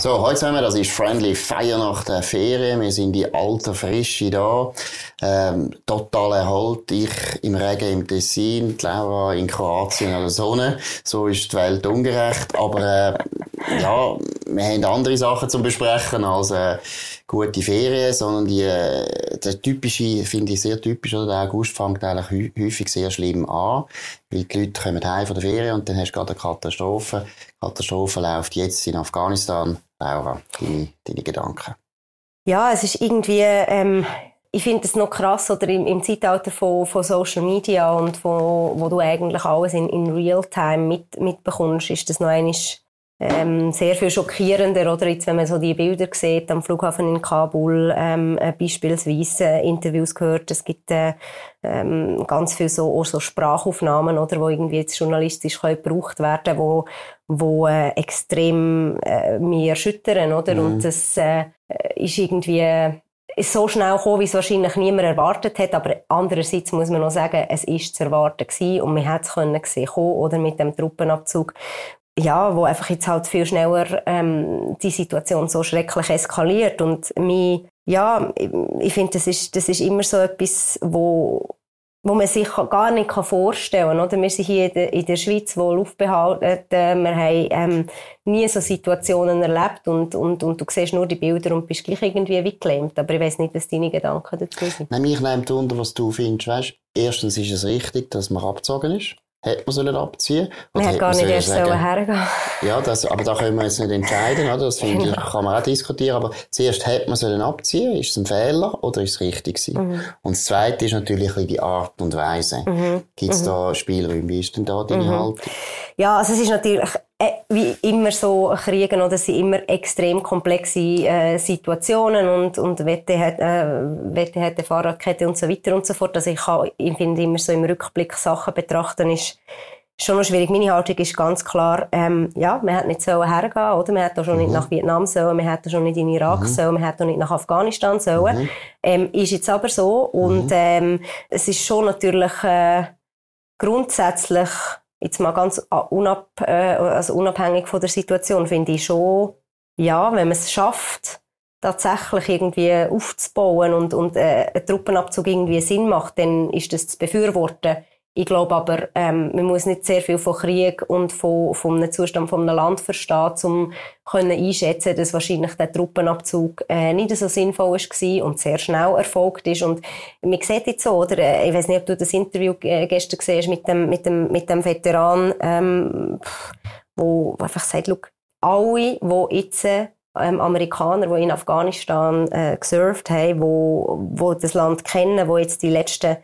So, heute haben wir, das ist Friendly Fire nach der Ferien. Wir sind die alte Frische da. Ähm, total erholt. Ich im Regen im Tessin, Laura in Kroatien an der Sonne. So ist die Welt ungerecht. Aber, äh, ja, wir haben andere Sachen zu besprechen als, äh, gute Ferien, sondern die, äh, der typische, finde ich sehr typisch, oder? Der August fängt eigentlich häufig sehr schlimm an. Weil die Leute kommen heim von der Ferien und dann hast du gerade eine Katastrophe. Die Katastrophe läuft jetzt in Afghanistan. Laura, deine, deine Gedanken? Ja, es ist irgendwie, ähm, ich finde es noch krass, oder im, im Zeitalter von, von Social Media und wo, wo du eigentlich alles in, in Real-Time mit, mitbekommst, ist das noch einmal ähm, sehr viel schockierender, oder? Jetzt, wenn man so die Bilder sieht am Flughafen in Kabul, ähm, äh, beispielsweise äh, Interviews gehört, es gibt äh, ähm, ganz viel so, auch so Sprachaufnahmen, oder, wo irgendwie jetzt journalistisch können gebraucht werden, wo, wo äh, extrem äh, mich erschüttern, oder? Mhm. Und das äh, ist irgendwie ist so schnell gekommen, wie es wahrscheinlich niemand erwartet hat, aber andererseits muss man noch sagen, es ist zu erwarten gewesen und man hätte es können sehen oder mit dem Truppenabzug, ja, wo einfach jetzt halt viel schneller ähm, die Situation so schrecklich eskaliert und mich, ja, ich finde, das ist, das ist immer so etwas, wo wo man sich gar nicht vorstellen kann. Oder? Wir sind hier in der, in der Schweiz wohl aufbehalten. Wir haben ähm, nie so Situationen erlebt und, und, und du siehst nur die Bilder und bist gleich irgendwie wie gelähmt. Aber ich weiß nicht, was deine Gedanken dazu sind. Nein, mich nimmt unter, was du findest. Weißt, erstens ist es richtig, dass man abgezogen ist hätte man sollen abziehen Man hätte gar nicht erst sagen, hergehen Ja, das, aber da können wir jetzt nicht entscheiden, oder? Das finde ich, kann man auch diskutieren. Aber zuerst hätte man sollen abziehen. Ist es ein Fehler oder ist es richtig gewesen? Mhm. Und das Zweite ist natürlich die Art und Weise. Mhm. Gibt es mhm. da Spielräume? Wie ist denn da deine mhm. Haltung? Ja, also es ist natürlich wie immer so Kriegen, oder? Es sind immer extrem komplexe äh, Situationen und, und Wette hat, äh, Wette hat Fahrradkette und so weiter und so fort. Also ich, kann, ich finde immer so im Rückblick Sachen betrachten ist schon noch schwierig. Meine Haltung ist ganz klar, ähm, ja, man hätte nicht so hergehen, oder? Man hätte auch schon mhm. nicht nach Vietnam sollen, man hätte schon nicht in Irak mhm. sollen, man hätte auch nicht nach Afghanistan sollen. Mhm. Ähm, ist jetzt aber so und mhm. ähm, es ist schon natürlich äh, grundsätzlich jetzt mal ganz unab, äh, also unabhängig von der Situation, finde ich schon, ja, wenn man es schafft, tatsächlich irgendwie aufzubauen und, und äh, ein Truppenabzug irgendwie Sinn macht, dann ist das zu befürworten. Ich glaube aber, ähm, man muss nicht sehr viel von Krieg und von, von einem Zustand von einem Land verstehen, um können einschätzen, dass wahrscheinlich der Truppenabzug äh, nicht so sinnvoll war und sehr schnell erfolgt ist. Und man sieht jetzt so, oder? Äh, ich weiß nicht, ob du das Interview äh, gestern gesehen hast mit dem, mit dem, mit dem Veteran, ähm, wo einfach sagt, look, alle, die jetzt ähm, Amerikaner, die in Afghanistan äh, gesurft haben, wo, wo das Land kennen, wo jetzt die letzten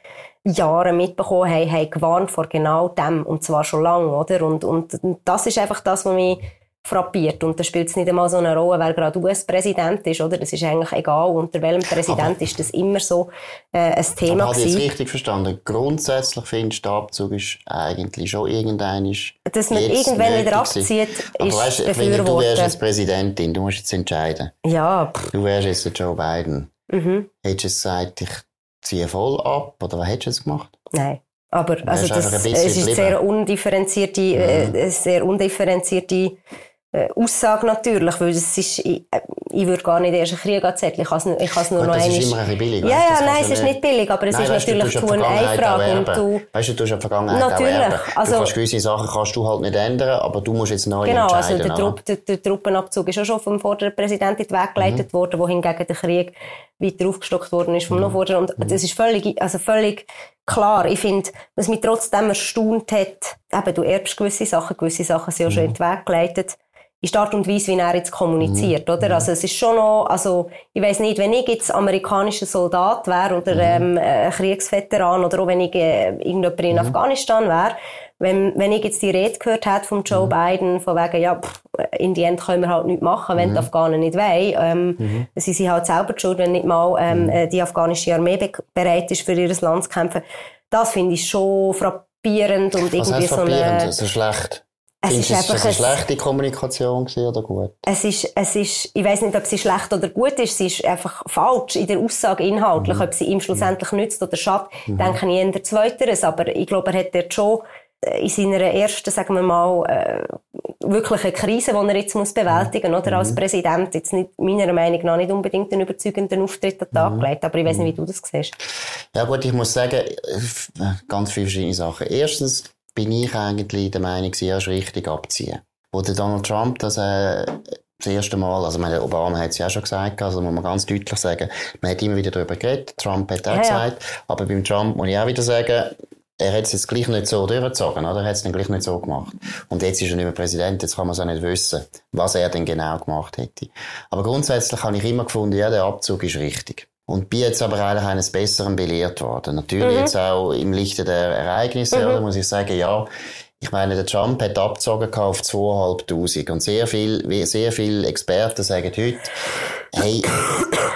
Jahre mitbekommen haben, haben gewarnt vor genau dem. Und zwar schon lange, oder? Und, und das ist einfach das, was mich frappiert. Und da spielt es nicht einmal so eine Rolle, weil gerade US-Präsident ist, oder? Das ist eigentlich egal, unter welchem Präsident aber, ist das immer so äh, ein Thema aber gewesen. ich jetzt richtig verstanden? Grundsätzlich findest du, der Abzug ist eigentlich schon irgendein Dass man irgendwann wieder abzieht, aber ist weißt, wenn du wärst jetzt Präsidentin, du musst jetzt entscheiden. Ja. Du wärst jetzt Joe Biden. Mhm. Hättest du gesagt, ich ziehe voll ab? Oder was hättest du jetzt gemacht? Nein. Aber also das, es ist sehr undifferenzierte, äh, mhm. äh, sehr undifferenzierte äh, Aussage natürlich, weil es ist, äh, ich würde gar nicht erst einen Krieg anzetteln. Ich kann es ich nur Gut, noch das ist immer ein bisschen billig. Ja, ja, nein, es ist nicht billig, aber es nein, ist weißt, natürlich du, eine Frage. Und du, weißt du, du hast eine Vergangenheit Natürlich. Also, du kannst gewisse Sachen kannst du halt nicht ändern, aber du musst jetzt neu genau, entscheiden. Genau, also der, Trupp, der, der, Truppenabzug ist auch schon vom vorderen Präsidenten in den Weg geleitet mhm. worden, wo hingegen der Krieg weiter aufgestockt worden ist vom mhm. Nachvorderen. Und mhm. das ist völlig, also völlig klar. Ich finde, was mich trotzdem erstaunt hat, eben, du erbst gewisse Sachen, gewisse Sachen sind auch schon mhm. in den Weg geleitet ist die Art und Weise, wie er jetzt kommuniziert, mhm. oder? Also es ist schon noch, also ich weiß nicht, wenn ich jetzt amerikanischer Soldat wäre oder mhm. ähm, ein Kriegsveteran oder auch wenn ich äh, irgendjemand in mhm. Afghanistan wäre, wenn, wenn ich jetzt die Rede gehört hätte von Joe mhm. Biden, von wegen, ja, pff, in die End können wir halt nichts machen, wenn die mhm. Afghanen nicht wollen, ähm, mhm. sie sind halt selber schuld, wenn nicht mal ähm, äh, die afghanische Armee be bereit ist, für ihr Land zu kämpfen. Das finde ich schon frappierend und Was irgendwie so eine... so schlecht? Es ist, ist einfach es eine schlechte Kommunikation oder gut? Es ist, es ist, ich weiß nicht, ob sie schlecht oder gut ist. Sie ist einfach falsch in der Aussage inhaltlich. Mhm. Ob sie ihm schlussendlich mhm. nützt oder schadet, mhm. denke ich eher Zweiteres. Aber ich glaube, er hat dort schon äh, in seiner ersten, sagen wir mal, äh, wirklich eine Krise, die er jetzt muss bewältigen muss, oder mhm. als Präsident. Jetzt nicht, meiner Meinung nach nicht unbedingt einen überzeugenden Auftritt an den Tag mhm. gelegt, aber ich weiß nicht, wie du das siehst. Ja gut, ich muss sagen, ganz viele verschiedene Sachen. Erstens bin ich eigentlich der Meinung, sie erst richtig abziehen. Wo der Donald Trump das äh, das erste Mal, also meine, Obama hat es ja auch schon gesagt, also muss man ganz deutlich sagen, man hat immer wieder darüber geredet, Trump hat auch ja, gesagt, ja. aber beim Trump muss ich auch wieder sagen, er hat es jetzt gleich nicht so durchgezogen, oder? Er hat es dann gleich nicht so gemacht. Und jetzt ist er nicht mehr Präsident, jetzt kann man es auch nicht wissen, was er denn genau gemacht hätte. Aber grundsätzlich habe ich immer gefunden, ja, der Abzug ist richtig. Und bin jetzt aber eigentlich eines Besseren belehrt worden. Natürlich mhm. jetzt auch im Lichte der Ereignisse, mhm. oder, muss ich sagen, ja, ich meine, der Trump hat abgezogen auf 2'500. Und sehr viel, sehr viele Experten sagen heute, hey,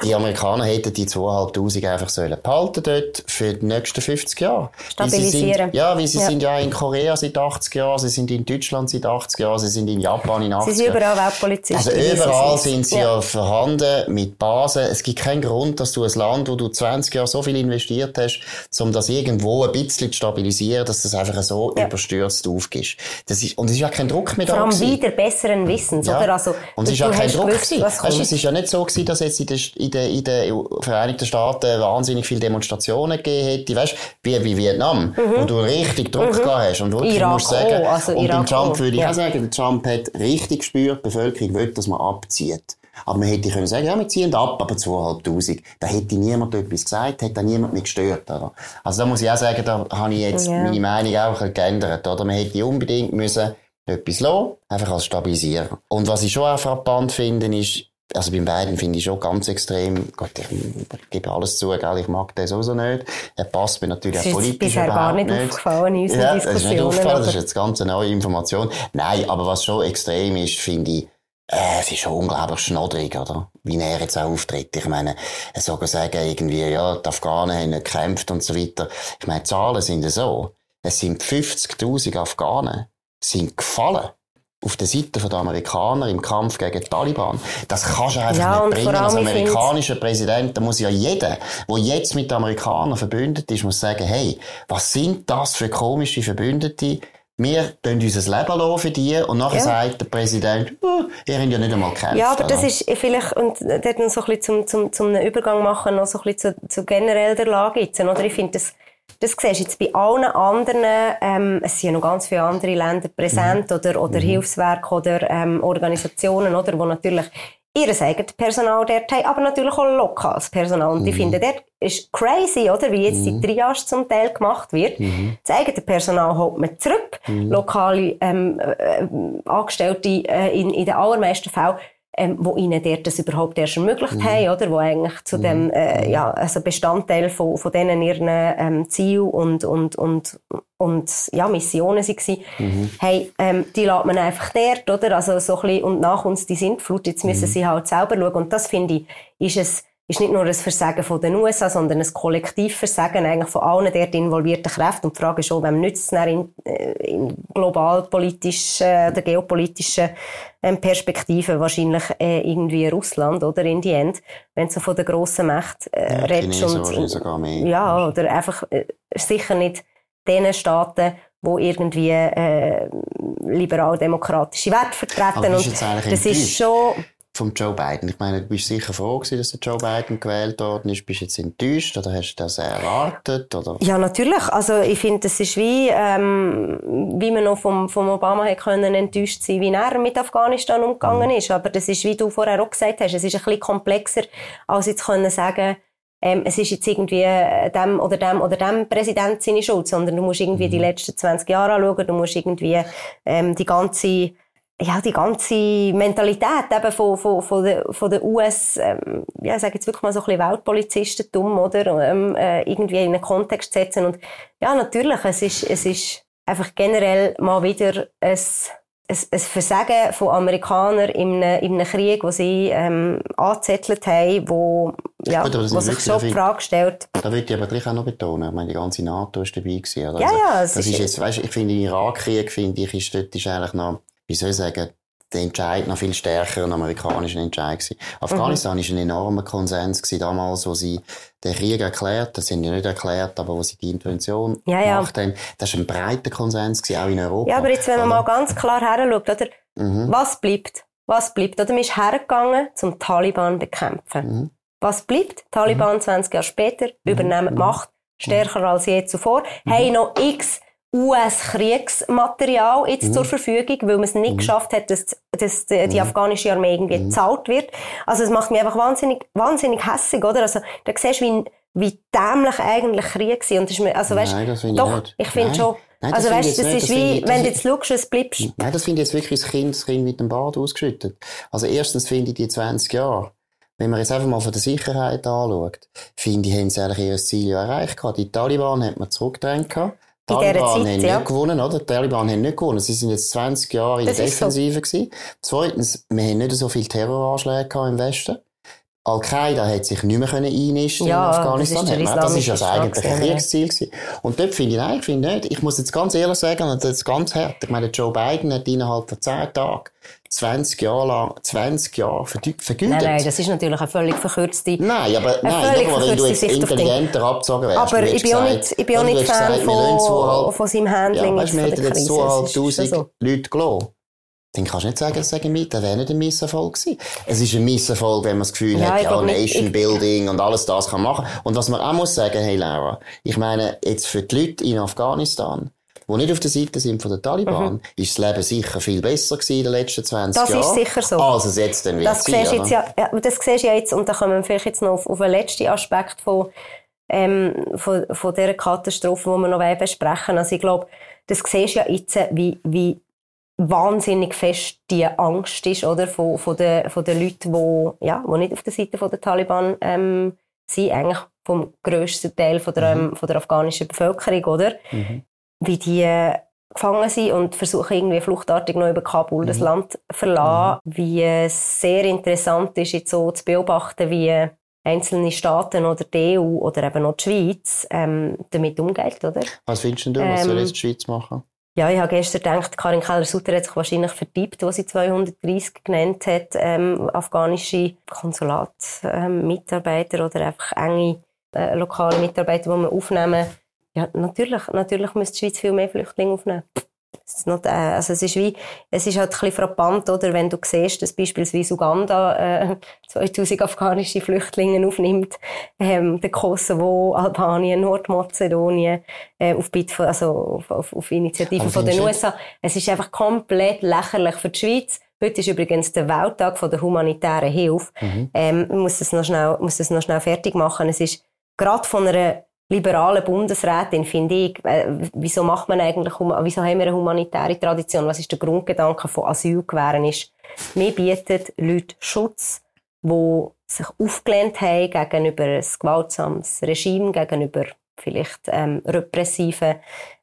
die Amerikaner hätten die 2'500 einfach sollen behalten dort für die nächsten 50 Jahre. Stabilisieren. Sind, ja, weil sie ja. sind ja in Korea seit 80 Jahren, sie sind in Deutschland seit 80 Jahren, sie sind in Japan in 80 Jahren. Sie sind überall Weltpolizisten. Also überall sind sie ja. ja vorhanden mit Basen. Es gibt keinen Grund, dass du ein Land, wo du 20 Jahre so viel investiert hast, um das irgendwo ein bisschen zu stabilisieren, dass das einfach so ja. überstürzt aufgibst. Das ist, und es ist ja kein Druck mehr Vor da. Vor allem wieder besseren Wissens, ja. oder? Also, und es ist ja kein Druck gewesen. Weißt, es ist ja nicht so gewesen, dass jetzt in den, in den, in den Vereinigten Staaten wahnsinnig viele Demonstrationen gegeben hätte, weißt, wie, wie Vietnam, mhm. wo du richtig Druck mhm. gehabt hast. Und wirklich Irak musst sagen, also und Irak beim Trump würde ich ja. auch sagen, der Trump hat richtig gespürt, die Bevölkerung will, dass man abzieht. Aber man hätte können sagen, ja, wir ziehen ab, aber 2'500. Da hätte niemand etwas gesagt, hätte niemand mich gestört, oder? Also da muss ich auch sagen, da habe ich jetzt ja. meine Meinung auch geändert, oder? Man hätte unbedingt müssen etwas lassen, einfach als stabilisieren. Und was ich schon auch frappant finde, ist, also beim beiden finde ich schon ganz extrem, Gott, ich, ich gebe alles zu, gell, ich mag den sowieso nicht. Er passt mir natürlich auch politisch überhaupt gar nicht. nicht. aufgefallen in unseren ja, Diskussionen. Das ist nicht aufgefallen, das ist jetzt ganz eine neue Information. Nein, aber was schon extrem ist, finde ich, äh, es ist schon unglaublich schnoddrig, oder? Wie er jetzt auch auftritt. Ich meine, er soll sagen, irgendwie, ja, die Afghanen haben nicht gekämpft und so weiter. Ich meine, die Zahlen sind so. Es sind 50.000 Afghanen sind gefallen auf der Seite der Amerikaner im Kampf gegen die Taliban. Das kannst du einfach ja, nicht bringen. Als amerikanischer Präsident, da muss ja jeder, der jetzt mit den Amerikanern verbündet ist, muss sagen, hey, was sind das für komische Verbündete? Wir tun unser Leben für die und nachher ja. sagt der Präsident, oh, ihr habt ja nicht einmal gekämpft. Ja, aber das ist vielleicht, und dort noch so ein bisschen zum, zum, zum Übergang machen, noch so ein bisschen zu, zu generell der Lage jetzt, oder? Ich finde das, das siehst du jetzt bei allen anderen, ähm, es sind ja noch ganz viele andere Länder präsent mhm. oder, oder mhm. Hilfswerke oder ähm, Organisationen, oder, wo natürlich ihr eigenes Personal dort haben, aber natürlich auch lokales Personal. Und mhm. ich finde, dort ist crazy, oder, wie jetzt mhm. die Triage zum Teil gemacht wird. Mhm. Das eigene Personal holt man zurück. Mhm. Lokale ähm, äh, Angestellte äh, in, in den allermeisten Fällen ähm, wo ihnen dort das überhaupt erst ermöglicht mhm. haben, oder? Wo eigentlich zu mhm. dem, äh, mhm. ja, also Bestandteil von, von denen ihren, ähm, Ziel und, und, und, und, ja, Missionen waren. Mhm. Hey, ähm, die lässt man einfach dort, oder? Also, so ein bisschen, und nach uns die Sintflut, jetzt müssen mhm. sie halt selber schauen. Und das finde ich, ist es, ist nicht nur ein Versagen von den USA, sondern ein Kollektivversagen eigentlich von allen dort involvierten Kräften. Und die Frage ist auch, wem nützt es in, äh, in globalpolitischen äh, oder geopolitischen ähm, Perspektiven wahrscheinlich äh, irgendwie Russland oder in die End, wenn du so von der grossen Macht äh, ja, redest. Und, sogar mehr. Ja, oder einfach äh, sicher nicht den Staaten, wo irgendwie äh, liberal-demokratische Werte vertreten. Und das ist schon vom Joe Biden? Ich meine, du bist sicher froh gewesen, dass der Joe Biden gewählt worden ist. Bist du jetzt enttäuscht oder hast du das erwartet? Oder? Ja, natürlich. Also ich finde, es ist wie, ähm, wie man noch vom, vom Obama hätte können enttäuscht sein, wie er mit Afghanistan umgegangen mhm. ist. Aber das ist, wie du vorher auch gesagt hast, es ist ein bisschen komplexer, als jetzt können sagen, ähm, es ist jetzt irgendwie äh, dem oder dem oder dem Präsident seine Schuld, sondern du musst irgendwie mhm. die letzten 20 Jahre anschauen, du musst irgendwie ähm, die ganze ja, die ganze Mentalität eben von, von, von, der, von der US, ähm, ja, ich sage jetzt wirklich mal so ein bisschen Weltpolizistentum, oder, ähm, äh, irgendwie in einen Kontext setzen. Und ja, natürlich, es ist, es ist einfach generell mal wieder ein, ein, ein Versagen von Amerikanern in einem, in einem Krieg, wo sie ähm, angezettelt haben, wo, ja, Gut, wo sich schon die Frage stellt. Da würde ich aber gleich auch noch betonen, ich meine, die ganze NATO ist dabei gewesen. Oder? Ja, also, ja, das ist, ist jetzt, weißt, ich finde, im Irakkrieg, finde ich, ist dort ist eigentlich noch wie soll ich sagen, der Entscheid noch viel stärker ein amerikanischer Entscheid gewesen. Afghanistan mhm. ist ein enormer Konsens gewesen damals, wo sie den Krieg erklärt, das sind ja nicht erklärt, aber wo sie die Intervention ja, ja. gemacht haben. Das ist ein breiter Konsens gewesen, auch in Europa. Ja, aber jetzt, wenn man mal ganz klar her schaut, oder? Mhm. Was bleibt? Was bleibt? Oder man ist hergegangen, zum Taliban bekämpfen. Mhm. Was bleibt? Taliban 20 mhm. Jahre später Mhm. übernehmen die Macht, stärker als je zuvor, haben noch x US-Kriegsmaterial jetzt Mhm. zur Verfügung, weil man es nicht geschafft hat, dass, dass die, die afghanische Armee irgendwie Mhm. gezahlt wird. Also es macht mich einfach wahnsinnig, wahnsinnig hässig, oder? Also da siehst du, wie, wie dämlich eigentlich Krieg war. Und das ist mir, also weißt, Nein, das finde ich doch, nicht. ich finde schon, Nein, das also weißt, das nicht. ist Das wie, ich- wenn du jetzt schaust, es bleibst, Nein, das finde ich jetzt wirklich das Kind, das Kind mit dem Bad ausgeschüttet. Also erstens finde ich die 20 Jahre, wenn man jetzt einfach mal von der Sicherheit anschaut, finde ich, haben sie eigentlich ihr Ziel erreicht gehabt. Die Taliban hat man zurückgedrängt gehabt. Taliban Zeit, haben ja. nicht gewonnen, oder? Die Taliban haben nicht gewonnen. Sie sind jetzt 20 Jahre in der so. Defensive gewesen. Zweitens, wir haben nicht so viele Terroranschläge im Westen. Al-Qaida hat sich nicht mehr können einnisten Ja, in Afghanistan. das ist das ist ja gewesen, ja. Kriegsziel gewesen. Und dort finde ich, nein, ich finde nicht. Ich muss jetzt ganz ehrlich sagen, und das ist ganz hart. Ich meine, Joe Biden hat innerhalb von 10 Tagen 20 Jahre lang, 20 Jahre vergü- vergütet. nein, nein, das ist natürlich eine völlig verkürzte, Nein, aber nein, mal, wenn du jetzt intelligenter abgezogen wärst. aber ich bin gesagt- nicht, ich bin auch nicht Fan von, von seinem Handling ja, weißt, wir hätten jetzt Krise. Das ist 2500 schon so. Leute gelassen. Dann kannst du nicht sagen, es sei ein Miss- das wäre nicht ein Misserfolg gewesen. Es ist ein Misserfolg, wenn man das Gefühl Ja, hat, ja. Nation Ich- Building und alles das kann machen. Und was man auch muss sagen, hey Laura, ich meine, jetzt für die Leute in Afghanistan, die nicht auf der Seite sind von den Taliban, ist das Leben sicher viel besser gewesen in den letzten 20 Mhm. Das Jahren. ist sicher so. Als es jetzt dann wird Das sein, du oder? jetzt ja, das siehst du ja jetzt, und da kommen wir vielleicht jetzt noch auf, auf den letzten Aspekt von, ähm, von, von dieser Katastrophe, die wir noch besprechen. Also ich glaube, das siehst du ja jetzt, wie, wie wahnsinnig fest die Angst ist, oder, von, von den, von den Leuten, die, ja, die nicht auf der Seite der Taliban, ähm, sind, eigentlich vom grössten Teil von der, ähm, von der afghanischen Bevölkerung, oder? Mhm. Wie die, gefangen sind und versuchen irgendwie fluchtartig noch über Kabul das Land zu verlassen. Wie es sehr interessant ist, jetzt so zu beobachten, wie einzelne Staaten oder die EU oder eben auch die Schweiz ähm, damit umgeht, oder? Was findest du, was Ähm, soll jetzt die Schweiz machen? Ja, ich habe gestern gedacht, Karin Keller-Sutter hat sich wahrscheinlich vertippt, was sie 230 genannt hat, ähm, afghanische Konsulat-Mitarbeiter oder einfach enge äh, lokale Mitarbeiter, die wir aufnehmen. Ja, natürlich, natürlich müsste die Schweiz viel mehr Flüchtlinge aufnehmen. Es ist, not, äh, also es ist wie, es ist halt ein bisschen frappant, oder, wenn du siehst, dass beispielsweise Uganda äh, 2000 afghanische Flüchtlinge aufnimmt, ähm, der Kosovo, Albanien, Nordmazedonien, äh, auf, Bit von, also auf, auf, auf Initiative Aber von den USA. Es ist einfach komplett lächerlich für die Schweiz. Heute ist übrigens der Welttag von der humanitären Hilfe. Mhm. Ähm, muss das noch schnell, muss das noch schnell fertig machen. Es ist gerade von einer liberalen Bundesrätin, finde ich, äh, wieso macht man eigentlich, wieso haben wir eine humanitäre Tradition? Was ist der Grundgedanke von Asyl gewähren ist? Wir bieten Leuten Schutz, die sich aufgelehnt haben gegenüber ein gewaltsames Regime, gegenüber vielleicht ähm, repressiven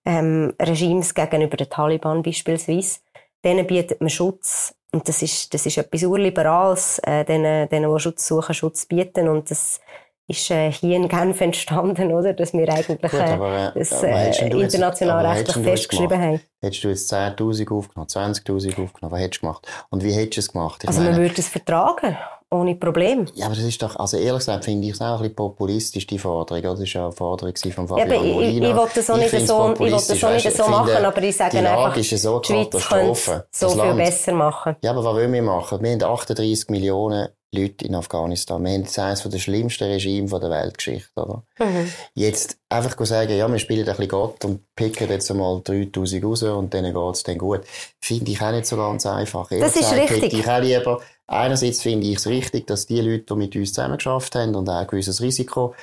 ähm, Regimes, gegenüber den Taliban beispielsweise. Denen bietet man Schutz. Und das ist, das ist etwas Urliberales, äh, denen, denen, die Schutz suchen, Schutz bieten. Und das ist äh, hier in Genf entstanden, oder? Dass wir eigentlich Gut, äh, aber, äh, das äh, international rechtlich festgeschrieben haben. Hättest du jetzt 10'000 aufgenommen, 20'000 aufgenommen, was hättest du gemacht? Und wie hättest du es gemacht? Ich Also man meine, würde es vertragen, ohne Problem. ja, aber das ist doch, also ehrlich gesagt, finde ich es auch ein bisschen populistisch, die Forderung, oder? Das war ja eine Forderung von Ja, Fabian aber ich, ich, Molina. ich will das auch nicht so, ich das auch nicht so ich machen, finde, aber ich sage die Lage einfach, ist ja so die Schweiz könnte so viel Land- besser machen. Ja, aber was wollen wir machen? Wir haben 38 Millionen Leute in Afghanistan. Wir haben jetzt eines der schlimmsten Regime der Weltgeschichte, oder? Mhm. Jetzt einfach sagen, ja, wir spielen ein bisschen Gott und picken jetzt einmal 3000 raus und denen geht's dann gut. Finde ich auch nicht so ganz einfach. Ehrlich Das ist gesagt, richtig. hätte Ich auch lieber, einerseits finde ich es richtig, dass die Leute, die mit uns zusammengeschafft haben und auch ein gewisses Risiko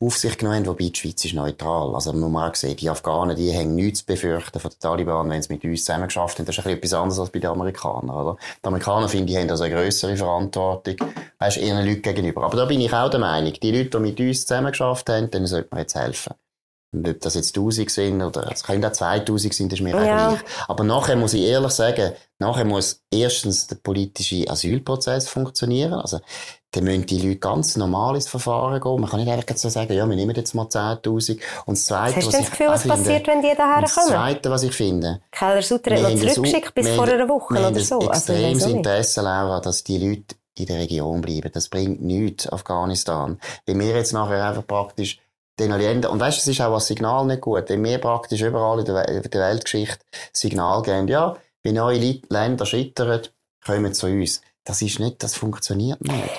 auf sich genommen haben, wobei die Schweiz ist neutral. Also man auch sehen, die Afghanen, die haben nichts zu befürchten von den Taliban, wenn sie mit uns zusammengeschafft haben. Das ist ein bisschen etwas anderes als bei den Amerikanern, oder? Die Amerikaner, finde ich, haben also eine grössere Verantwortung, weißt, ihren Leuten gegenüber. Aber da bin ich auch der Meinung, die Leute, die mit uns zusammengeschafft haben, denen sollte man jetzt helfen. Und ob das jetzt 1000 sind oder es können auch 2000 sein, das ist mir Ja. gleich. Aber nachher muss ich ehrlich sagen, nachher muss erstens der politische Asylprozess funktionieren. Also, dann müssen die Leute ganz normal ins Verfahren gehen. Man kann nicht einfach so sagen, ja, wir nehmen jetzt mal 10.000. Und das Zweite, Hast du was ich das Gefühl, was finde- passiert, wenn die daher und das kommen? Zweite, was ich finde, Keller Sutter hat noch zurückgeschickt bis vor einer Woche wir oder ein so. Also, extremes nicht. Interesse, Laura, dass die Leute in der Region bleiben. Das bringt nichts, Afghanistan. Wenn wir jetzt nachher einfach praktisch den Ländern, und weißt du, es ist auch als Signal nicht gut, wenn wir praktisch überall in der, der Weltgeschichte Signal geben, ja, wenn eure Länder scheitern, kommen zu uns. Das ist nicht, das funktioniert nicht.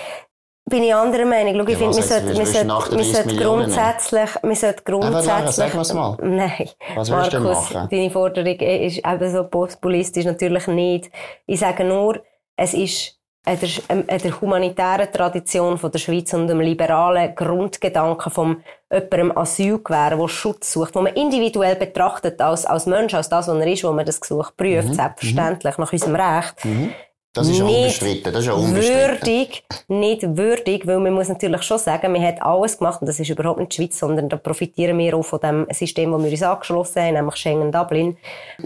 Bin ich anderer Meinung. Schau, ich ja, finde, wir sollten, sollten grundsätzlich, wir sollten grundsätzlich... Mal. Nein. Was willst du machen? deine Forderung ist eben so populistisch natürlich nicht. Ich sage nur, es ist an der, an der humanitären Tradition von der Schweiz und dem liberalen Grundgedanken von jemandem Asyl gewähren, der Schutz sucht, wo man individuell betrachtet als, als Mensch, als das, was er ist, wo man das Gesuch prüft, mhm. selbstverständlich, nach unserem Recht. Mhm. Das ist nicht unbestritten. Das ist unbestritten. Würdig, nicht würdig, weil man muss natürlich schon sagen, man hat alles gemacht und das ist überhaupt nicht die Schweiz, sondern da profitieren wir auch von dem System, das wir uns angeschlossen haben, nämlich Schengen-Dublin.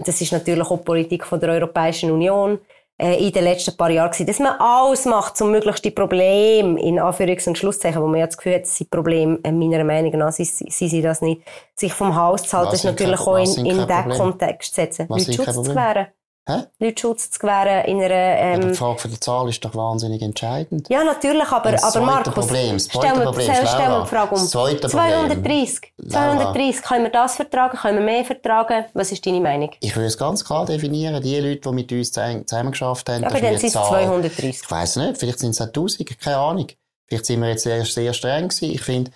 Das ist natürlich auch die Politik von der Europäischen Union äh, in den letzten paar Jahren gewesen, dass man alles macht, um möglichst die Probleme, in Anführungs- und Schlusszeichen, wo man ja das Gefühl hat, sind Probleme, äh, meiner Meinung nach, sie, sie, sie das nicht, sich vom Haus zu halten, ist natürlich auch in, in diesen Kontext zu setzen, Leute Schutz zu gewähren. Hä? Leute Schutz zu gewähren in einer... Ähm, ja, die Frage für die Zahl ist doch wahnsinnig entscheidend. Ja, natürlich, aber, das aber Markus... Problem, das stell, mir, Problem, stell, stell die Frage um. 230. 230. Können wir das vertragen? Können wir mehr vertragen? Was ist deine Meinung? Ich würde es ganz klar definieren. Die Leute, die mit uns zusammen geschafft haben... Ja, aber dann sind es 230. Ich weiss nicht. Vielleicht sind es auch 1000. Keine Ahnung. Vielleicht sind wir jetzt sehr, sehr streng gewesen. Ich finde,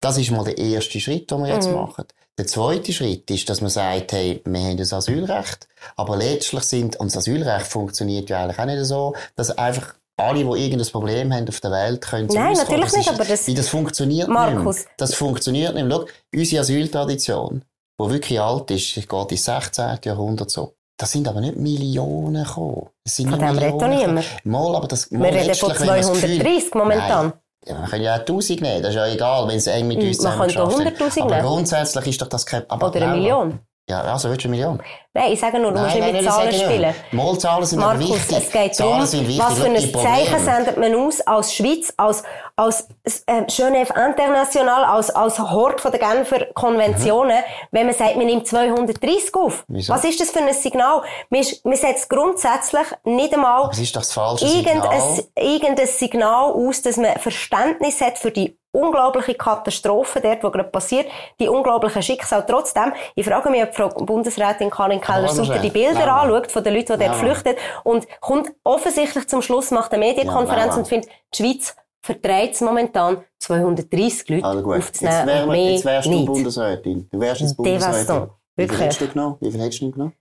das ist mal der erste Schritt, den wir jetzt mhm. machen. Der zweite Schritt ist, dass man sagt, hey, wir haben das Asylrecht, aber letztlich sind, und das Asylrecht funktioniert ja eigentlich auch nicht so, dass einfach alle, die irgendein Problem haben auf der Welt, können zu Nein, uns natürlich kommen. nicht, aber das... Wie das funktioniert Markus. nicht. Das funktioniert nicht. Schau, unsere Asyltradition, die wirklich alt ist, geht ins 16. Jahrhundert so. Das sind aber nicht Millionen gekommen. Das sind von dem redet doch niemand. Mal, aber das, mal Wir reden von 230 momentan. Nein. Ja, man kann ja auch 1000 nehmen, das ist ja egal, wenn es eng mit uns Man könnte 100'000 nehmen. Aber grundsätzlich ist doch das kein... Aber Oder eine Million. Ja, also willst du eine Million? Nein, ich sage nur, du musst nicht mit Zahlen spielen. Malzahlen sind Markus, aber wichtig. es geht darum, was für ein Zeichen sendet man aus als Schweiz, als, als äh, Genève International, als, als Hort von der Genfer Konventionen, mhm. wenn man sagt, man nimmt 230 auf. Wieso? Was ist das für ein Signal? Man, man setzt grundsätzlich nicht einmal ist das irgendein, Signal? irgendein Signal aus, dass man Verständnis hat für die unglaubliche Katastrophe dort, wo gerade passiert, die unglaublichen Schicksal. Trotzdem, ich frage mich, ob Frau Bundesrätin Karin Keller super die Bilder ja. anschaut von den Leuten, die dort flüchten und kommt offensichtlich zum Schluss, macht eine Medienkonferenz ja, und findet, die Schweiz vertreibt es momentan 230 Leute also gut. aufzunehmen. Jetzt, wär, mehr jetzt wärst du nicht. Bundesrätin. Du wärst jetzt Bundesrätin. Wie viel hättest du genommen? Wie viel hättest du genommen?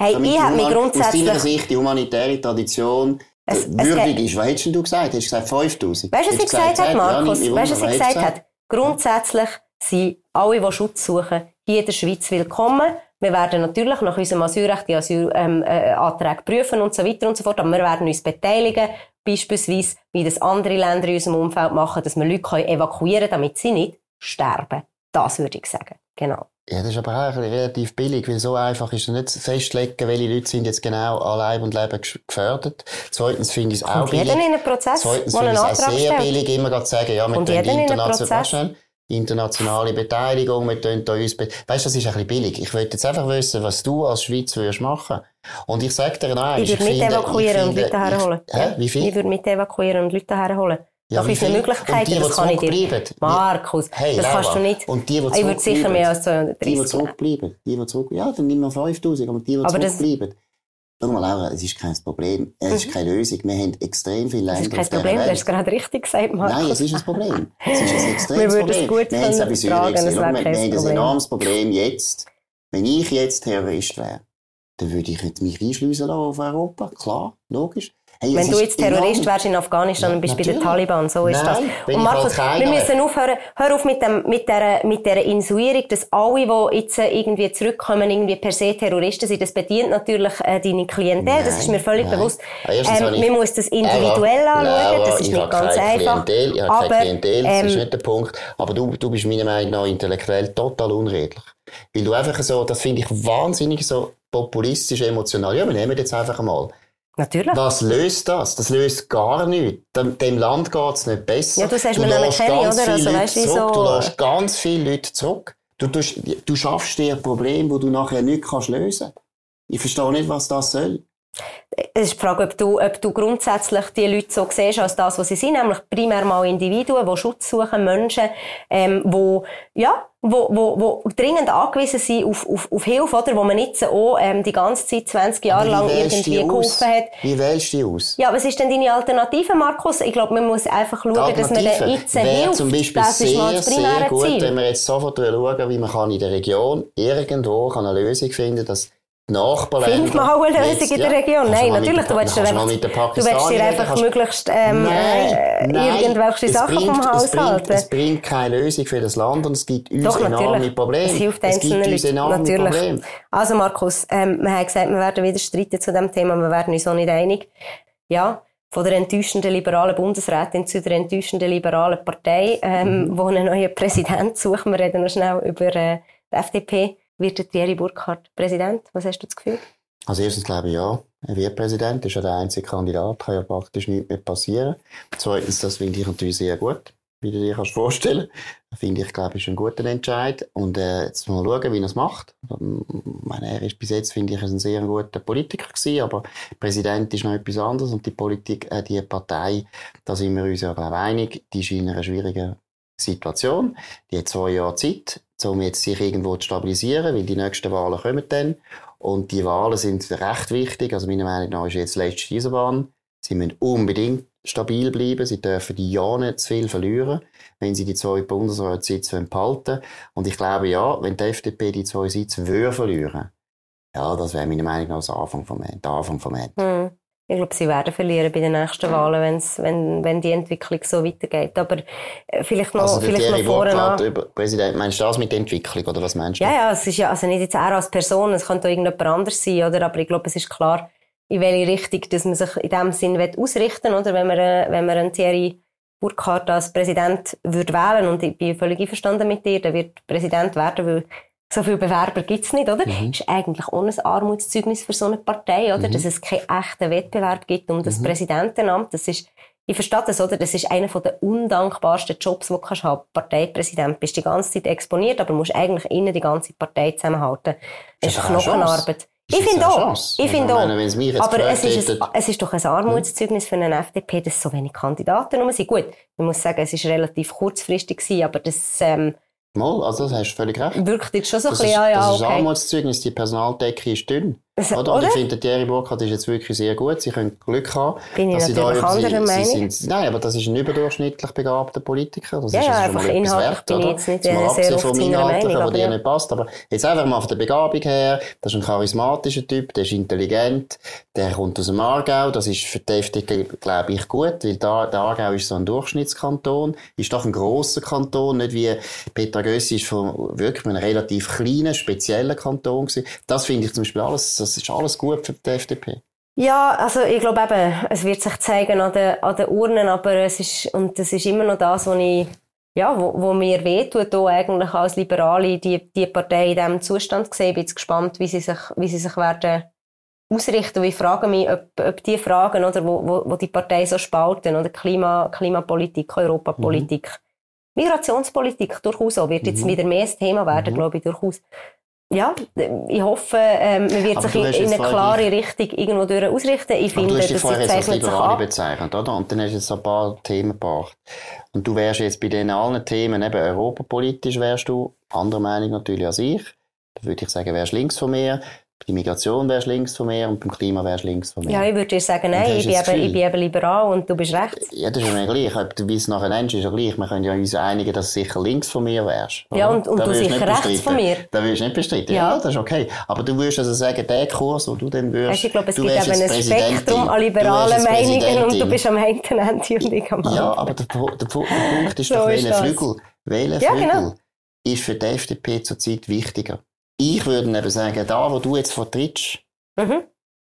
Hey, ich habe mich grundsätzlich... Aus deiner Sicht die humanitäre Tradition es, würdig es ist. Was hättest du gesagt? Hättest du gesagt 5000? Weißt du, was sie gesagt hat, Markus? Ja, weißt du, was sie gesagt hat? Grundsätzlich sind alle, die Schutz suchen, hier in der Schweiz willkommen. Wir werden natürlich nach unserem Asylrecht die Asylanträge ähm, äh, prüfen und so weiter und so fort, aber wir werden uns beteiligen, beispielsweise, wie das andere Länder in unserem Umfeld machen, dass wir Leute evakuieren können, damit sie nicht sterben. Das würde ich sagen. Genau. Ja, das ist aber auch relativ billig, weil so einfach ist es nicht festlegen, welche Leute sind jetzt genau an Leib und Leben gefördert. Zweitens finde ich es auch billig. In einen Prozess, Zweitens finde ich es auch sehr stellt. billig, immer zu sagen, ja, wir tun international, internationale Beteiligung, wir tun da uns, weißt du, das ist ein bisschen billig. Ich würde jetzt einfach wissen, was du als Schweiz würdest machen. Und ich sage dir noch Ich würde mit evakuieren und Leute herholen. Hä? Wie viel? Ich würde mit evakuieren und Leute herholen. Ja, Doch eine Möglichkeit, die, das kann ich dir. Markus, hey, das kannst du nicht. Und die, die ich würde sicher mehr als 230 Die, die zurückbleiben. Die, die zurück, ja, dann nimm wir 5000, aber die, die aber zurückbleiben. Schau mal, Laura, es ist kein Problem. Es ist mhm. keine Lösung. Wir haben extrem viele Länder. Es ist kein Problem, du hast gerade richtig gesagt, Markus. Nein, es ist ein Problem. Es ist ein extremes wir Problem. Es gut wir haben es auch bei Syrien gesehen. Wir haben ein enormes Problem jetzt. Wenn ich jetzt Terrorist wäre, dann würde ich mich einschliessen lassen auf Europa. Klar, logisch. Hey, Wenn du jetzt Terrorist wärst in Afghanistan, dann bist du bei den Taliban, so ist Nein, das. Und Markus, wir müssen aufhören, hör auf mit, dem, mit dieser, mit dieser Insuierung, dass alle, die jetzt äh, irgendwie zurückkommen, irgendwie per se Terroristen sind. Das bedient natürlich äh, deine Klientel, nein, das ist mir völlig nein. bewusst. Ähm, man muss das individuell aber, anschauen, das ist nicht ganz einfach. Klientel, ich habe keine Klientel, das ähm, ist nicht der Punkt. Aber du, du bist meiner Meinung nach intellektuell total unredlich. Weil du einfach so, das finde ich wahnsinnig so populistisch, emotional. Ja, wir nehmen jetzt einfach einmal. Natürlich. Was löst das? Das löst gar nichts. Dem, dem Land geht es nicht besser. Ja, du sagst, du wir nehmen keine, oder? Also, weißt, zurück. Du lässt ganz viele Leute zurück. Du, du, du schaffst dir ein Problem, das du nachher nicht kannst lösen kannst. Ich verstehe nicht, was das soll. Es ist die Frage, ob du, ob du grundsätzlich die Leute so siehst als das, was sie sind, nämlich primär mal Individuen, die Schutz suchen, Menschen, ähm, wo, ja, wo, wo, wo dringend angewiesen sind auf, auf, auf Hilfe, oder? Wo man jetzt auch, ähm, die ganze Zeit 20 Jahre lang irgendwie geholfen hat. Wie wählst du die aus? Ja, was ist denn deine Alternative, Markus? Ich glaube, man muss einfach schauen, dass man den jetzt hilft. zum Beispiel das sehr, ist mal das primäre sehr gut, Ziel. wenn wir jetzt sofort schauen, wie man kann in der Region irgendwo kann eine Lösung finden, dass Nachbarländer... Find mal eine Lösung jetzt- in der ja, Region. kannst Nein, mal mit natürlich, du willst mal einfach, du willst dir einfach kannst- möglichst ähm, Nein, äh, nein. irgendwelche Sachen bringt, vom Haus es bringt, halten. Es bringt keine Lösung für das Land und es gibt uns Doch, enorme natürlich. Probleme. Es hilft es gibt uns enorme Natürlich. Probleme. Also Markus, ähm, wir haben gesagt, wir werden wieder streiten zu dem Thema, wir werden uns auch nicht einig. Ja, von der enttäuschenden liberalen Bundesrätin zu der enttäuschenden liberalen Partei, ähm, Mhm. wo einen neuen Präsident sucht. Wir reden noch schnell über äh, die FDP. Wird Thierry Burkhardt Präsident? Was hast du das Gefühl? Also erstens glaube ich ja, er wird Präsident, ist ja der einzige Kandidat, kann ja praktisch nichts mehr passieren. Zweitens, das finde ich natürlich sehr gut, wie du dir kannst vorstellen. Finde ich, glaube ich, ist ein guter Entscheid. Und äh, jetzt mal schauen, wie er es macht. Meine, er ist bis jetzt, finde ich, ein sehr guter Politiker gewesen, aber Präsident ist noch etwas anderes und die Politik, äh, die Partei, da sind wir uns ja, glaube ich, einig, die ist in einer schwierigen Situation. Die hat zwei Jahre Zeit, um jetzt sich irgendwo zu stabilisieren, weil die nächsten Wahlen kommen dann. Und die Wahlen sind recht wichtig. Also meiner Meinung nach ist jetzt die letzte Eisenbahn. Sie müssen unbedingt stabil bleiben. Sie dürfen ja nicht zu viel verlieren, wenn sie die zwei Bundesratssitze behalten Und ich glaube, ja, wenn die FDP die zwei Sitze würde verlieren, ja, das wäre meiner Meinung nach das Anfang vom Ende. Der Anfang vom Ende. Hm. Ich glaube, sie werden verlieren bei den nächsten Wahlen, wenn's, wenn, wenn die Entwicklung so weitergeht. Aber äh, vielleicht noch, Also vielleicht noch vorne über Präsident, meinst du das mit der Entwicklung oder was meinst du? Ja, ja, es ist ja, also nicht jetzt er als Person, es könnte auch irgendjemand anders sein, oder? Aber ich glaube, es ist klar, in welche Richtung, dass man sich in dem Sinn will ausrichten, oder? Wenn man, äh, wenn man einen Thierry Burkhardt als Präsident würde wählen, und ich bin völlig einverstanden mit dir, der wird Präsident werden, weil so viele Bewerber gibt's nicht, oder? Mhm. Ist eigentlich auch ein Armutszeugnis für so eine Partei, oder? Mhm. Dass es keinen echten Wettbewerb gibt um das Präsidentenamt. Das ist, ich verstehe das, oder? Das ist einer der undankbarsten Jobs, die du kannst haben. Parteipräsident. Bist die ganze Zeit exponiert, aber musst eigentlich innen die ganze Partei zusammenhalten. Das Ist Knochenarbeit. Ich finde auch. Ich Also, finde auch. Aber es ist, ein, es ist doch ein Armutszeugnis für eine FDP, dass so wenig Kandidaten rum sind. Gut, ich muss sagen, es ist relativ kurzfristig gewesen, aber das ähm, Mal, also das hast du völlig recht. wirkt jetzt schon so ein Das bisschen, ist, ja, ja, das ist okay. Armutszeugnis, die Personaldecke ist dünn. Das- Oder? Oder? ich finde, Thierry Burkhardt ist jetzt wirklich sehr gut. Sie können Glück haben. Bin ich dass sie natürlich da, anderer Meinung. sind, Nein, aber das ist ein überdurchschnittlich begabter Politiker. Das Ja, ist ja, schon einfach inhaltlich wert, bin ich jetzt nicht, sehr abgesehen Meinung, was aber dir ja. nicht passt. Aber jetzt einfach mal von der Begabung her. Das ist ein charismatischer Typ, der ist intelligent, der kommt aus dem Aargau. Das ist für die FDP, glaube ich, gut, weil da, der Aargau ist so ein Durchschnittskanton, ist doch ein grosser Kanton, nicht wie Petra Gössi ist von wirklich einem relativ kleinen, speziellen Kanton gewesen. Das finde ich zum Beispiel alles, das ist alles gut für die FDP. Ja, also ich glaube eben, es wird sich zeigen an den, an den Urnen, aber es ist, und das ist immer noch das, was ich, ja, wo, wo mir wehtut, auch eigentlich als Liberale, die, die Partei in diesem Zustand gesehen. Ich bin jetzt gespannt, wie sie sich, wie sie sich werden ausrichten. Und ich frage mich, ob, ob die Fragen, oder, wo, wo, wo die Partei so spalten, oder Klima, Klimapolitik, Europapolitik, Migrationspolitik durchaus auch, wird jetzt Mhm. wieder mehr ein Thema werden, Mhm. glaube ich, durchaus. Ja, ich hoffe, ähm, man wird Aber sich in, in eine klare Richtung irgendwo durch ausrichten. Ich Aber finde, du hast dich das vorher jetzt als Liberale bezeichnet, oder? Und dann hast du jetzt so ein paar Themen gebracht. Und du wärst jetzt bei den allen Themen, eben europapolitisch wärst du, anderer Meinung natürlich als ich. Da würde ich sagen, wärst links von mir. Bei Migration wärst links von mir und beim Klima wärst links von mir. Ja, ich würde dir sagen, Und nein, ich bin, eben, ich bin eben liberal und du bist rechts. Ja, das ist ja mir gleich. Ob du es nachher nennst, ist ja gleich. Wir können ja uns einigen, dass du sicher links von mir wärst. Ja, oder? und- und Da du sicher rechts bestreiten. von mir. Da würdest du nicht bestreiten. Ja. Ja. das ist okay. Aber du würdest also sagen, der Kurs, wo du dann würdest. Weißt, ich glaube, es du gibt eben ein. Spektrum an Du liberalen Meinungen und du bist am einen Ende und ich am Ja, anderen. aber der, der, der Punkt ist So doch, welcher. Flügel, welcher Ja, Flügel genau. ist für die FDP zurzeit wichtiger? Ich würde eben sagen, da, wo du jetzt vertrittst, Mhm.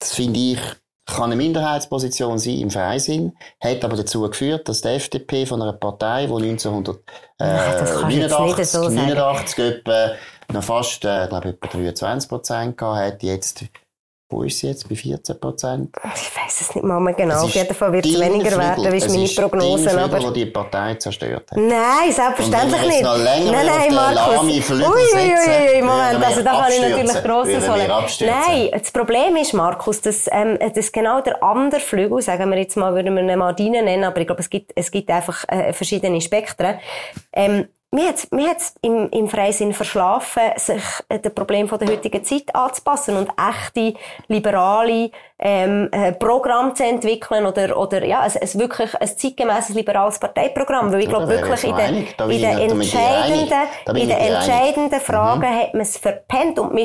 das finde ich, kann eine Minderheitsposition sein im Freisinn, hat aber dazu geführt, dass die FDP von einer Partei, die 1989, Nein, das kannst du jetzt nicht so sagen. 89 etwa noch fast, äh, glaube etwa 23 Prozent gehabt hat, jetzt Wo ist sie jetzt? Bei 14 Prozent? Ich weiß es nicht mal mehr genau. Auf jeden Fall wird es weniger Flügel. werden, wie meine Prognose. Flügel, aber die Partei zerstört hat. Nein, selbstverständlich nicht. Noch länger nein, nein, Markus. Ui, ui, ui, Moment, also da kann ich natürlich grosses holen. Nein, das Problem ist, Markus, dass, ähm, dass genau der andere Flügel, sagen wir jetzt mal, würden wir ihn mal nennen, aber ich glaube, es gibt, es gibt einfach äh, verschiedene Spektren. Ähm, mir hat mir hat's im, im Freisinn verschlafen, sich äh, dem Problem von der heutigen Zeit anzupassen und echte liberale ähm, äh, Programm zu entwickeln oder oder ja, es, es wirklich ein zeitgemäßes liberales Parteiprogramm, weil ich glaube wirklich in den in den entscheidenden in den entscheidenden Fragen mhm. hat man es verpennt und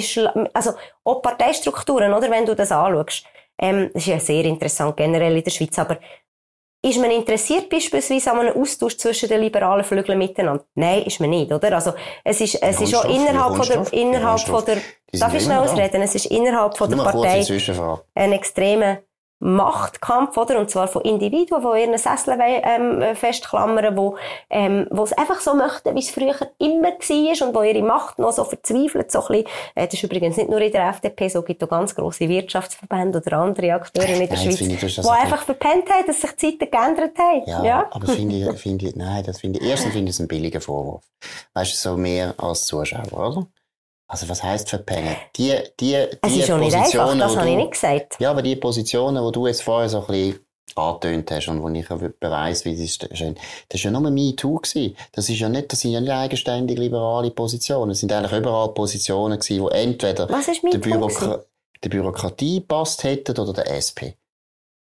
also auch Parteistrukturen, oder wenn du das anschaust. Ähm, das ist ja sehr interessant generell in der Schweiz, aber ist man interessiert beispielsweise an einem Austausch zwischen den liberalen Flügeln miteinander? Nein, ist man nicht, oder? Also, es ist, es ist auch innerhalb von der, innerhalb von der, darf ich schnell ausreden? Es ist innerhalb von der Partei ein extremer Machtkampf, oder? Und zwar von Individuen, die ihren Sessel ähm, festklammern, wo, ähm, wo es einfach so möchten, wie es früher immer war und wo ihre Macht noch so verzweifelt, so ein bisschen, äh, das ist übrigens nicht nur in der FDP, so gibt es auch ganz grosse Wirtschaftsverbände oder andere Akteure in der nein, Schweiz, die einfach verpennt haben, dass sich die Zeiten geändert haben. Ja, ja. aber finde ich, finde ich, nein, das finde ich, erstens finde ich es ein billiger Vorwurf. Weißt du, so mehr als Zuschauer, oder? Also was heißt verpennen? Die, die, die es ist schon nicht einfach, das habe ich nicht gesagt. Ja, aber die Positionen, die du jetzt vorher so ein bisschen angetönt hast und wo ich ja weiss, wie das ist, das war ja nur MeToo gewesen. Das ist ja nicht, das sind ja nicht eigenständige liberale Positionen. Es sind eigentlich überall Positionen gewesen, die entweder der, Bürokra der Bürokratie passt hätten oder der SP.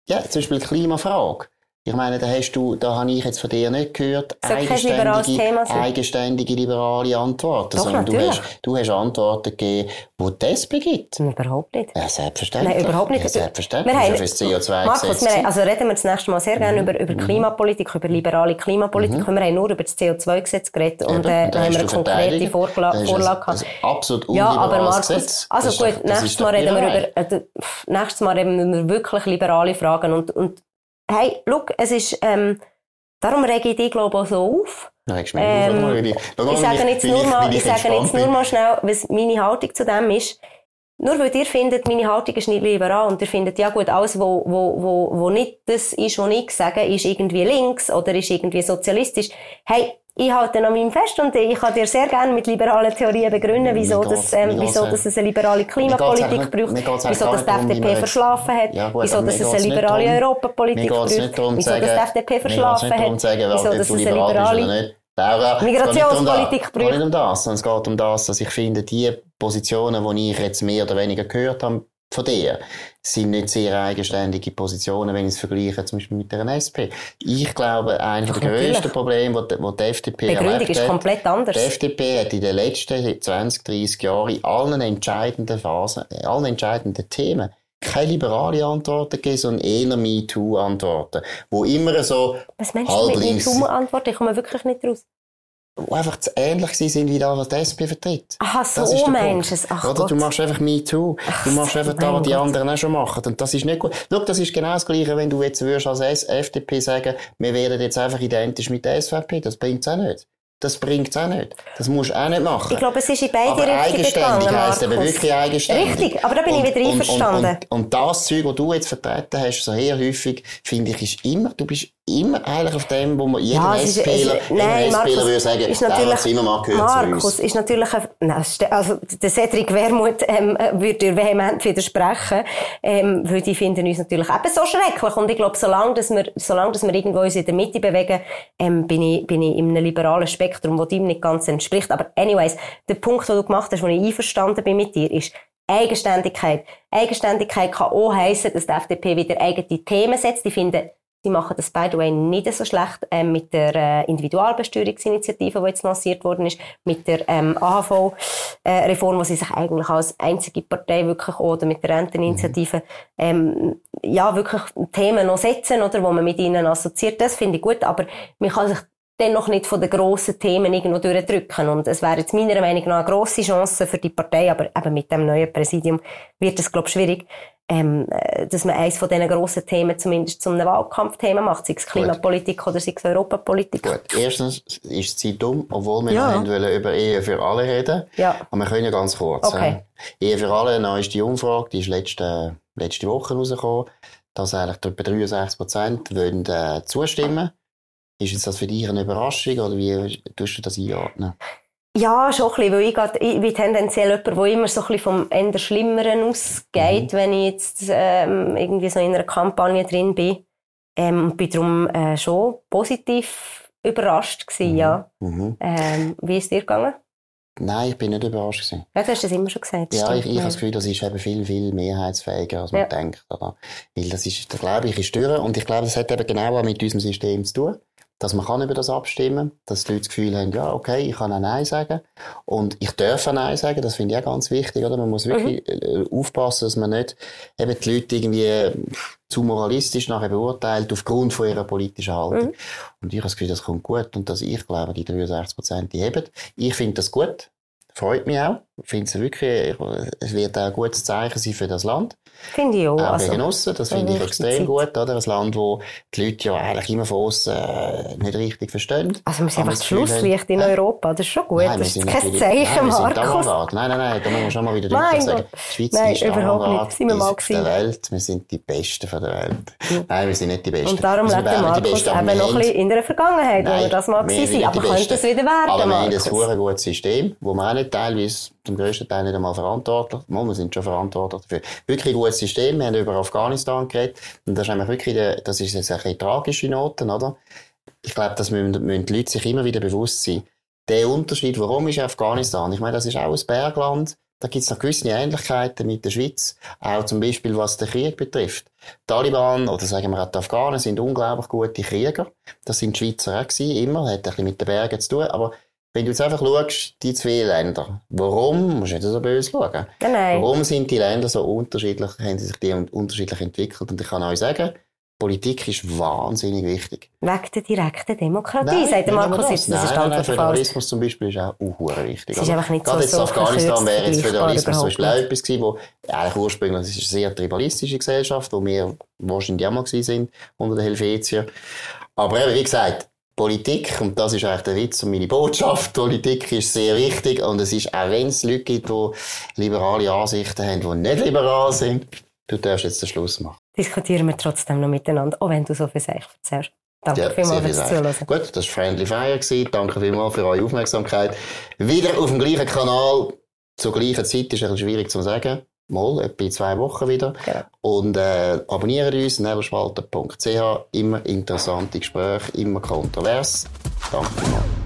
Ja, zum Beispiel Klimafrage. Ich meine, da hast du, da habe ich jetzt von dir nicht gehört, eigenständige, eigenständige liberale Antworten, Doch, sondern du hast, du hast Antworten gegeben, die die SP gibt. Überhaupt nicht. Ja, selbstverständlich. Nein, überhaupt nicht. Ja, selbstverständlich. Wir haben, CO2 Markus, wir haben, also reden wir das nächste Mal sehr gerne mhm. über, über mhm. Klimapolitik, über liberale Klimapolitik. Mhm. Wir haben nur über das CO2-Gesetz geredet und, äh, da haben wir eine konkrete Vorlage, Vorlage gehabt. absolut Ja, aber Markus, Gesetz. also gut, nächstes Mal reden wir über, äh, nächstes Mal reden wir wirklich liberale Fragen und, und hey, look, es ist, ähm, darum rege ich dich, glaube ich, auch so auf. Nein, ich, ähm, ich, ich sage jetzt, nur mal, ich, ich sage jetzt nur mal schnell, was meine Haltung zu dem ist. Nur weil ihr findet, meine Haltung ist nicht liberal und ihr findet, ja gut, alles, wo, wo, wo, wo nicht das ist, was ich sage, ist irgendwie links oder ist irgendwie sozialistisch. Hey, ich halte an meinem fest und ich kann dir sehr gerne mit liberalen Theorien begründen, wieso, das, ähm, wieso dass es eine liberale Klimapolitik braucht, wieso das die FDP verschlafen hat, ja, gut, wieso dass es eine liberale Europapolitik braucht, wieso dass die FDP verschlafen hat, wieso dass es eine liberale Laura, Migrationspolitik braucht. Es geht nicht um das, sondern es geht um das, dass ich finde, die Positionen, die ich jetzt mehr oder weniger gehört habe, von dir sind nicht sehr eigenständige Positionen, wenn ich es vergleiche, zum Beispiel mit der NSP. Ich glaube, einer der grössten Probleme, die, die FDP Begründung ist komplett anders. Die FDP hat in den letzten 20, 30 Jahren in allen entscheidenden Phasen, in allen entscheidenden Themen keine liberale Antworten gegeben, sondern eher MeToo-Antworten. Wo immer so Was meinst du mit MeToo-Antworten? Ich komme wirklich nicht raus die einfach zu ähnlich sind wie das, was die SP vertritt. Aha, so meinst du es. Ach Oder Gott. du machst einfach Me Too. Du machst einfach das, was die anderen auch schon machen. Und das ist nicht gut. Schau, das ist genau das Gleiche, wenn du jetzt würdest als FDP sagen, wir werden jetzt einfach identisch mit der SVP. Das bringt's auch nicht. Das bringt's auch nicht. Das musst du auch nicht machen. Ich glaube, es ist in beide aber Richtungen gegangen, heisst aber wirklich eigenständig. Richtig, aber da bin und, ich wieder einverstanden. Und, und, und, das Zeug, das du jetzt vertreten hast, so sehr häufig, finde ich, ist immer, du bist immer eigentlich auf dem, wo man jeden ja, SPler, nein, Markus, würde sagen, ist natürlich, Zimmermann gehört Markus, ist natürlich, ein, nein, also, der Cedric Wermuth, ähm, würde dir vehement widersprechen, ähm, weil die finden uns natürlich eben so schrecklich. Und ich glaube, solange, dass wir, solange, dass wir irgendwo uns in der Mitte bewegen, ähm, bin ich, bin ich in einem liberalen Spektrum, das ihm nicht ganz entspricht. Aber anyways, der Punkt, den du gemacht hast, wo ich einverstanden bin mit dir, ist, Eigenständigkeit. Eigenständigkeit kann auch heissen, dass die FDP wieder eigene Themen setzt. Ich finde, Sie machen das, by the way, nicht so schlecht ähm, mit der äh, Individualbesteuerungsinitiative, die jetzt lanciert worden ist, mit der ähm, AHV-Reform, äh, wo sie sich eigentlich als einzige Partei wirklich oder mit der Renteninitiative ähm, ja wirklich Themen noch setzen oder wo man mit ihnen assoziiert. Das finde ich gut, aber man kann sich dennoch nicht von den grossen Themen irgendwo durchdrücken. Und es wäre jetzt meiner Meinung nach eine grosse Chance für die Partei, aber eben mit dem neuen Präsidium wird es, glaube ich, schwierig, ähm, äh, dass man eines von diesen grossen Themen zumindest zu einem Wahlkampfthema macht, sei es Klimapolitik Gut. oder sei es Europapolitik. Gut. Erstens ist sie dumm, obwohl wir ja. noch wollen über Ehe für alle reden. Ja. Aber wir können ja ganz kurz. Okay. Äh, Ehe für alle, dann ist die Umfrage, die ist letzte, letzte Woche rausgekommen, dass eigentlich etwa 63 Prozent wollen, äh, zustimmen. Ist jetzt das für dich eine Überraschung oder wie tust du das einordnen? Ja, schon ein bisschen, weil ich, grad, ich bin tendenziell jemand, der immer so ein bisschen vom eher Schlimmeren ausgeht, mhm. wenn ich jetzt ähm, irgendwie so in einer Kampagne drin bin. Ähm, und bin darum äh, schon positiv überrascht gewesen, mhm. ja. Mhm. Ähm, wie ist es dir gegangen? Nein, ich bin nicht überrascht gewesen. Ja, du hast das immer schon gesagt. Ja, ich, ich habe das Gefühl, das ist eben viel, viel mehrheitsfähiger, als man ja. denkt. Oder? Weil das ist, da glaube ich, ist durch. Und ich glaube, das hat eben genau auch mit unserem System zu tun dass man kann über das abstimmen dass die Leute das Gefühl haben, ja, okay, ich kann auch Nein sagen und ich darf auch Nein sagen, das finde ich auch ganz wichtig, oder? Man muss wirklich mhm. aufpassen, dass man nicht eben die Leute irgendwie zu moralistisch nachher beurteilt aufgrund von ihrer politischen Haltung. Mhm. Und ich habe das Gefühl, das kommt gut und dass ich glaube, die 63 Prozent, die haben. Ich finde das gut, freut mich auch. Ich finde es wirklich, es wird auch ein gutes Zeichen sein für das Land. Finde ich auch. Auch also, aussen, das finde ich extrem Zeit. gut, oder? Ein Land, wo die Leute ja eigentlich immer von außen äh, nicht richtig verstehen. Also wir sind einfach das Schlusslicht in Europa, das ist schon gut. Nein, das ist kein Zeichen, nein, Markus. Nein, nein, nein, da muss man schon mal wieder nein, sagen. Die Schweiz nein, ist überhaupt nicht. Sind wir mal der Welt. Wir sind die Besten von der Welt. Nein, wir sind nicht die Besten. Und darum lebt der Markus eben noch ein bisschen in der Vergangenheit, nein, wo wir das mal gewesen sind. Aber könnte es wieder werden, Aber wir haben ein gutes System, wo man auch nicht teilweise zum grössten Teil nicht einmal verantwortlich. Mal, wir sind schon verantwortlich dafür. Wirklich ein gutes System. Wir haben über Afghanistan geredet. Und das ist einfach wirklich, der, das ist jetzt eine tragische Note, oder? Ich glaube, das müssen, müssen die Leute sich immer wieder bewusst sein. Der Unterschied, warum ist Afghanistan? Ich meine, das ist auch ein Bergland. Da gibt es noch gewisse Ähnlichkeiten mit der Schweiz. Auch zum Beispiel, was den Krieg betrifft. Die Taliban, oder sagen wir auch die Afghanen, sind unglaublich gute Krieger. Das sind die Schweizer auch gewesen, immer. Hat ein bisschen mit den Bergen zu tun. Aber wenn du jetzt einfach schaust, die zwei Länder, warum, musst du nicht so böse schauen, nein. warum sind die Länder so unterschiedlich, haben sie sich die unterschiedlich entwickelt? Und ich kann euch sagen, Politik ist wahnsinnig wichtig. Wegen der direkten Demokratie, nein, sagt der Markus jetzt. Das, das ist nein, nein, Föderalismus zum Beispiel ist auch uh, wichtig. Es ist einfach nicht Gerade so, jetzt so Afghanistan wäre jetzt Föderalismus zum Beispiel auch etwas gewesen, wo eigentlich ursprünglich, das ist eine sehr tribalistische Gesellschaft, wo wir wahrscheinlich auch mal sind unter den Helvetiern. Aber eben, wie gesagt, Politik, und das ist eigentlich der Witz und meine Botschaft, Politik ist sehr wichtig und es ist, auch wenn es Leute gibt, die liberale Ansichten haben, die nicht liberal sind, du darfst jetzt den Schluss machen. Diskutieren wir trotzdem noch miteinander, auch wenn du so viel Seich erzählst. Danke ja, vielmals fürs Zuhören. Gut, das war Friendly Fire. Danke vielmals für eure Aufmerksamkeit. Wieder auf dem gleichen Kanal, zur gleichen Zeit, ist ein bisschen schwierig zu sagen. Mal, etwa in zwei Wochen wieder. Genau. Und äh, abonniert uns, nebelspalter.ch. Immer interessante Gespräche, immer kontrovers. Danke vielmals.